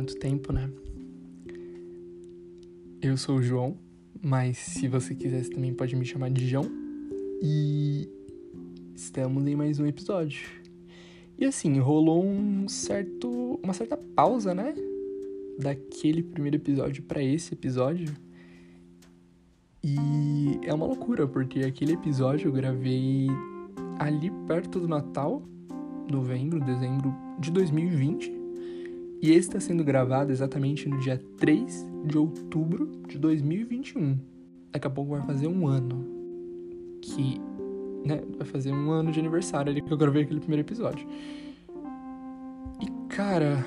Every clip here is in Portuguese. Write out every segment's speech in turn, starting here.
quanto tempo, né? Eu sou o João, mas se você quiser, você também pode me chamar de João. E estamos em mais um episódio. E assim, rolou um certo, uma certa pausa, né? Daquele primeiro episódio para esse episódio. E é uma loucura, porque aquele episódio eu gravei ali perto do Natal, novembro, dezembro de 2020. E esse está sendo gravado exatamente no dia 3 de outubro de 2021. Daqui a pouco vai fazer um ano que, né, vai fazer um ano de aniversário ali que eu gravei aquele primeiro episódio. E cara,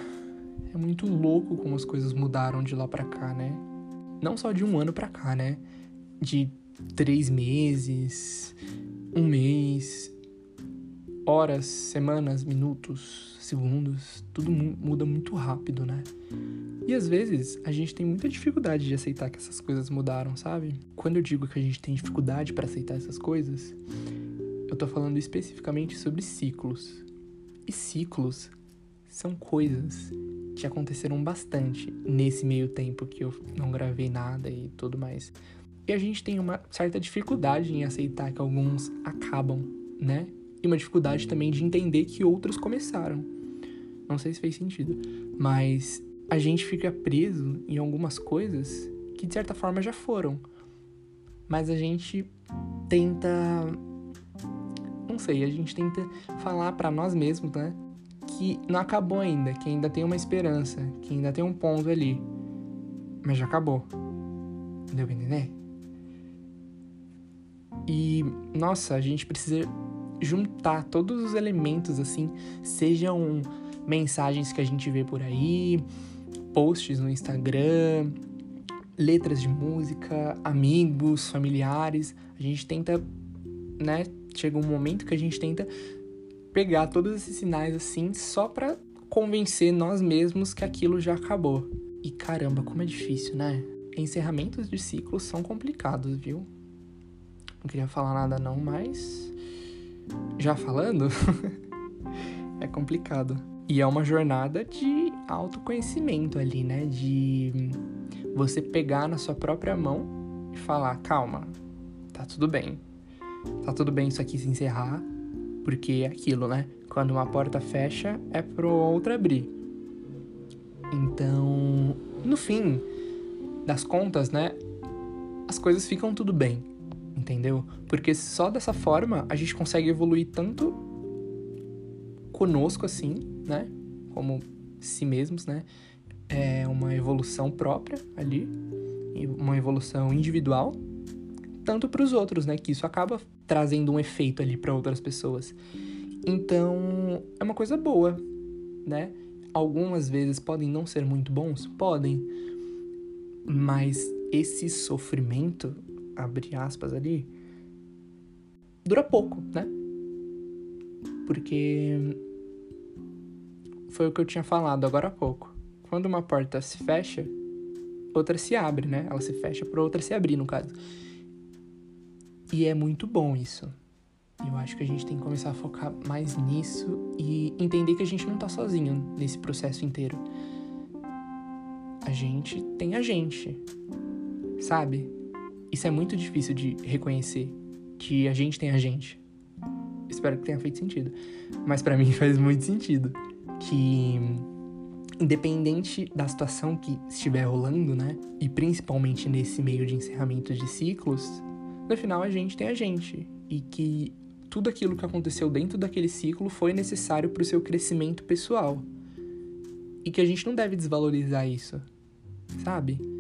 é muito louco como as coisas mudaram de lá pra cá, né? Não só de um ano pra cá, né? De três meses, um mês, horas, semanas, minutos, segundos, tudo muda muito rápido, né? E às vezes a gente tem muita dificuldade de aceitar que essas coisas mudaram, sabe? Quando eu digo que a gente tem dificuldade para aceitar essas coisas, eu tô falando especificamente sobre ciclos. E ciclos são coisas que aconteceram bastante nesse meio tempo que eu não gravei nada e tudo mais. E a gente tem uma certa dificuldade em aceitar que alguns acabam, né? E uma dificuldade também de entender que outros começaram. Não sei se fez sentido, mas a gente fica preso em algumas coisas que de certa forma já foram. Mas a gente tenta não sei, a gente tenta falar para nós mesmos, né, que não acabou ainda, que ainda tem uma esperança, que ainda tem um ponto ali. Mas já acabou. Deu pra entender? E, nossa, a gente precisa juntar todos os elementos, assim, sejam mensagens que a gente vê por aí, posts no Instagram, letras de música, amigos, familiares. A gente tenta, né? Chega um momento que a gente tenta pegar todos esses sinais assim só para convencer nós mesmos que aquilo já acabou. E caramba, como é difícil, né? Encerramentos de ciclos são complicados, viu? Não queria falar nada não, mas já falando, é complicado. E é uma jornada de autoconhecimento ali, né? De você pegar na sua própria mão e falar: calma, tá tudo bem. Tá tudo bem isso aqui se encerrar, porque é aquilo, né? Quando uma porta fecha, é pro outra abrir. Então, no fim das contas, né? As coisas ficam tudo bem entendeu? Porque só dessa forma a gente consegue evoluir tanto conosco assim, né? Como si mesmos, né? É uma evolução própria ali, uma evolução individual, tanto para os outros, né? Que isso acaba trazendo um efeito ali para outras pessoas. Então, é uma coisa boa, né? Algumas vezes podem não ser muito bons, podem, mas esse sofrimento abre aspas ali, dura pouco, né? Porque foi o que eu tinha falado agora há pouco. Quando uma porta se fecha, outra se abre, né? Ela se fecha para outra se abrir, no caso. E é muito bom isso. Eu acho que a gente tem que começar a focar mais nisso e entender que a gente não tá sozinho nesse processo inteiro. A gente tem a gente, sabe? Isso é muito difícil de reconhecer que a gente tem a gente. Espero que tenha feito sentido. Mas para mim faz muito sentido que independente da situação que estiver rolando, né? E principalmente nesse meio de encerramento de ciclos, no final a gente tem a gente e que tudo aquilo que aconteceu dentro daquele ciclo foi necessário para o seu crescimento pessoal. E que a gente não deve desvalorizar isso, sabe?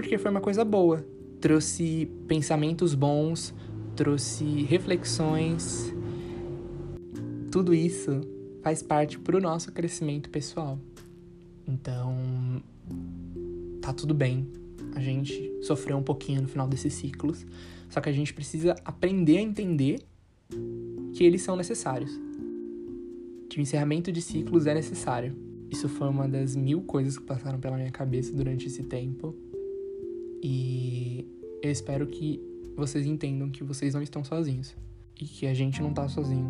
Porque foi uma coisa boa. Trouxe pensamentos bons, trouxe reflexões. Tudo isso faz parte pro nosso crescimento pessoal. Então, tá tudo bem. A gente sofreu um pouquinho no final desses ciclos, só que a gente precisa aprender a entender que eles são necessários. Que o encerramento de ciclos é necessário. Isso foi uma das mil coisas que passaram pela minha cabeça durante esse tempo. E eu espero que vocês entendam que vocês não estão sozinhos e que a gente não tá sozinho.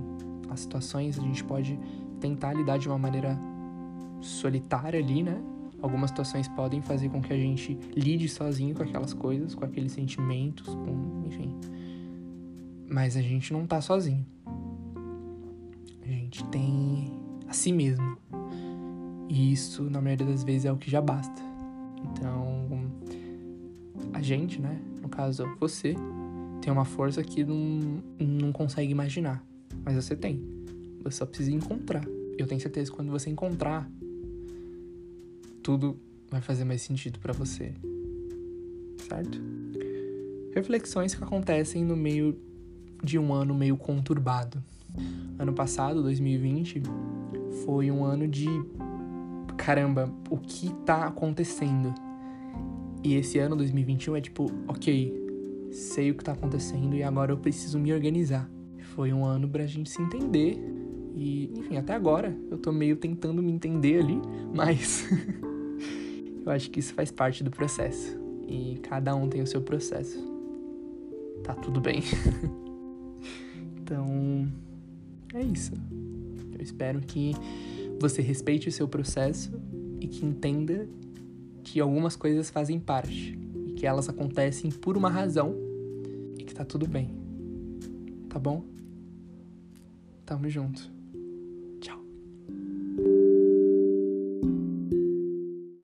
As situações a gente pode tentar lidar de uma maneira solitária ali, né? Algumas situações podem fazer com que a gente lide sozinho com aquelas coisas, com aqueles sentimentos, com, enfim. Mas a gente não tá sozinho. A gente tem a si mesmo. E isso, na maioria das vezes, é o que já basta. Então, a gente, né? No caso, você, tem uma força que não, não consegue imaginar. Mas você tem. Você só precisa encontrar. Eu tenho certeza que quando você encontrar, tudo vai fazer mais sentido para você. Certo? Reflexões que acontecem no meio de um ano meio conturbado. Ano passado, 2020, foi um ano de caramba, o que tá acontecendo? E esse ano, 2021, é tipo, ok, sei o que tá acontecendo e agora eu preciso me organizar. Foi um ano pra gente se entender. E, enfim, até agora eu tô meio tentando me entender ali, mas eu acho que isso faz parte do processo. E cada um tem o seu processo. Tá tudo bem. então, é isso. Eu espero que você respeite o seu processo e que entenda que algumas coisas fazem parte e que elas acontecem por uma razão e que tá tudo bem. Tá bom? Tamo junto.